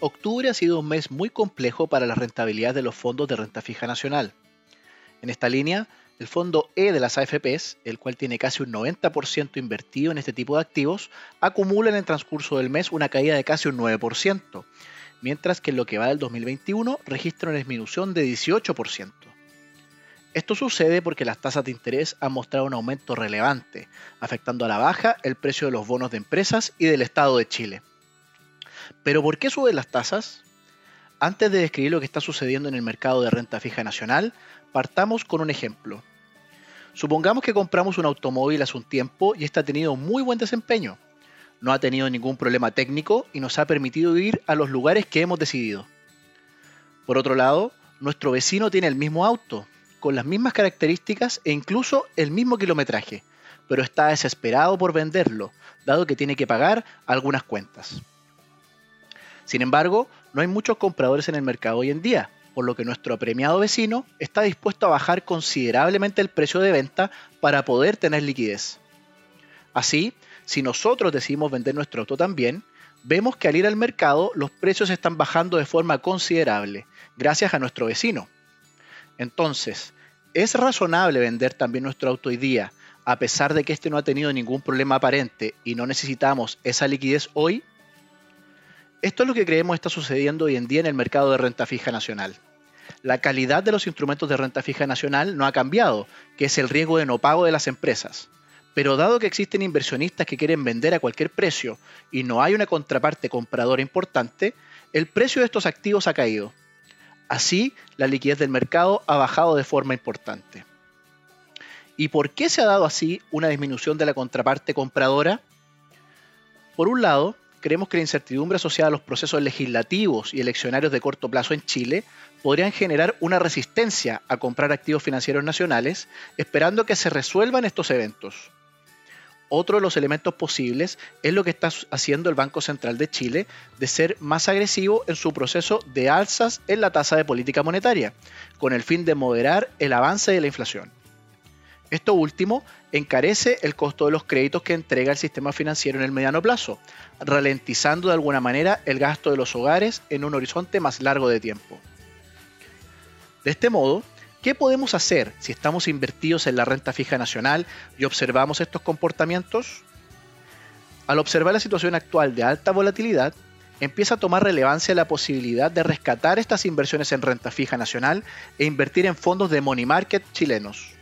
octubre ha sido un mes muy complejo para la rentabilidad de los fondos de renta fija nacional. En esta línea, el fondo E de las AFPs, el cual tiene casi un 90% invertido en este tipo de activos, acumula en el transcurso del mes una caída de casi un 9%, mientras que en lo que va del 2021 registra una disminución de 18%. Esto sucede porque las tasas de interés han mostrado un aumento relevante, afectando a la baja el precio de los bonos de empresas y del Estado de Chile. Pero ¿por qué suben las tasas? Antes de describir lo que está sucediendo en el mercado de renta fija nacional, partamos con un ejemplo. Supongamos que compramos un automóvil hace un tiempo y este ha tenido muy buen desempeño. No ha tenido ningún problema técnico y nos ha permitido ir a los lugares que hemos decidido. Por otro lado, nuestro vecino tiene el mismo auto, con las mismas características e incluso el mismo kilometraje, pero está desesperado por venderlo, dado que tiene que pagar algunas cuentas. Sin embargo, no hay muchos compradores en el mercado hoy en día, por lo que nuestro premiado vecino está dispuesto a bajar considerablemente el precio de venta para poder tener liquidez. Así, si nosotros decidimos vender nuestro auto también, vemos que al ir al mercado los precios están bajando de forma considerable, gracias a nuestro vecino. Entonces, ¿es razonable vender también nuestro auto hoy día, a pesar de que este no ha tenido ningún problema aparente y no necesitamos esa liquidez hoy? Esto es lo que creemos está sucediendo hoy en día en el mercado de renta fija nacional. La calidad de los instrumentos de renta fija nacional no ha cambiado, que es el riesgo de no pago de las empresas. Pero dado que existen inversionistas que quieren vender a cualquier precio y no hay una contraparte compradora importante, el precio de estos activos ha caído. Así, la liquidez del mercado ha bajado de forma importante. ¿Y por qué se ha dado así una disminución de la contraparte compradora? Por un lado, creemos que la incertidumbre asociada a los procesos legislativos y eleccionarios de corto plazo en Chile podrían generar una resistencia a comprar activos financieros nacionales, esperando que se resuelvan estos eventos. Otro de los elementos posibles es lo que está haciendo el Banco Central de Chile de ser más agresivo en su proceso de alzas en la tasa de política monetaria, con el fin de moderar el avance de la inflación. Esto último encarece el costo de los créditos que entrega el sistema financiero en el mediano plazo, ralentizando de alguna manera el gasto de los hogares en un horizonte más largo de tiempo. De este modo, ¿Qué podemos hacer si estamos invertidos en la renta fija nacional y observamos estos comportamientos? Al observar la situación actual de alta volatilidad, empieza a tomar relevancia la posibilidad de rescatar estas inversiones en renta fija nacional e invertir en fondos de money market chilenos.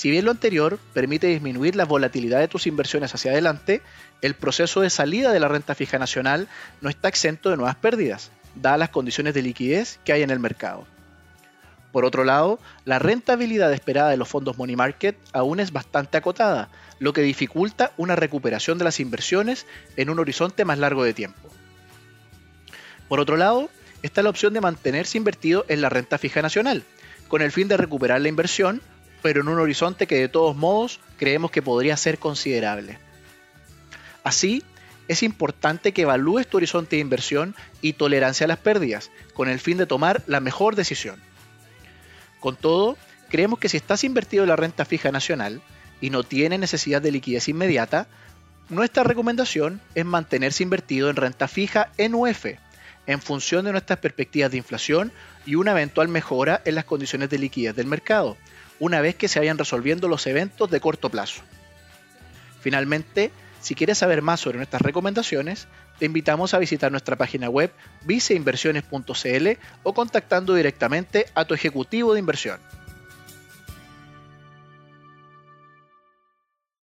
Si bien lo anterior permite disminuir la volatilidad de tus inversiones hacia adelante, el proceso de salida de la renta fija nacional no está exento de nuevas pérdidas, dadas las condiciones de liquidez que hay en el mercado. Por otro lado, la rentabilidad esperada de los fondos money market aún es bastante acotada, lo que dificulta una recuperación de las inversiones en un horizonte más largo de tiempo. Por otro lado, está la opción de mantenerse invertido en la renta fija nacional, con el fin de recuperar la inversión, pero en un horizonte que de todos modos creemos que podría ser considerable. Así, es importante que evalúes tu horizonte de inversión y tolerancia a las pérdidas, con el fin de tomar la mejor decisión. Con todo, creemos que si estás invertido en la renta fija nacional y no tienes necesidad de liquidez inmediata, nuestra recomendación es mantenerse invertido en renta fija en UF, en función de nuestras perspectivas de inflación y una eventual mejora en las condiciones de liquidez del mercado, una vez que se vayan resolviendo los eventos de corto plazo. Finalmente, si quieres saber más sobre nuestras recomendaciones, te invitamos a visitar nuestra página web viceinversiones.cl o contactando directamente a tu ejecutivo de inversión.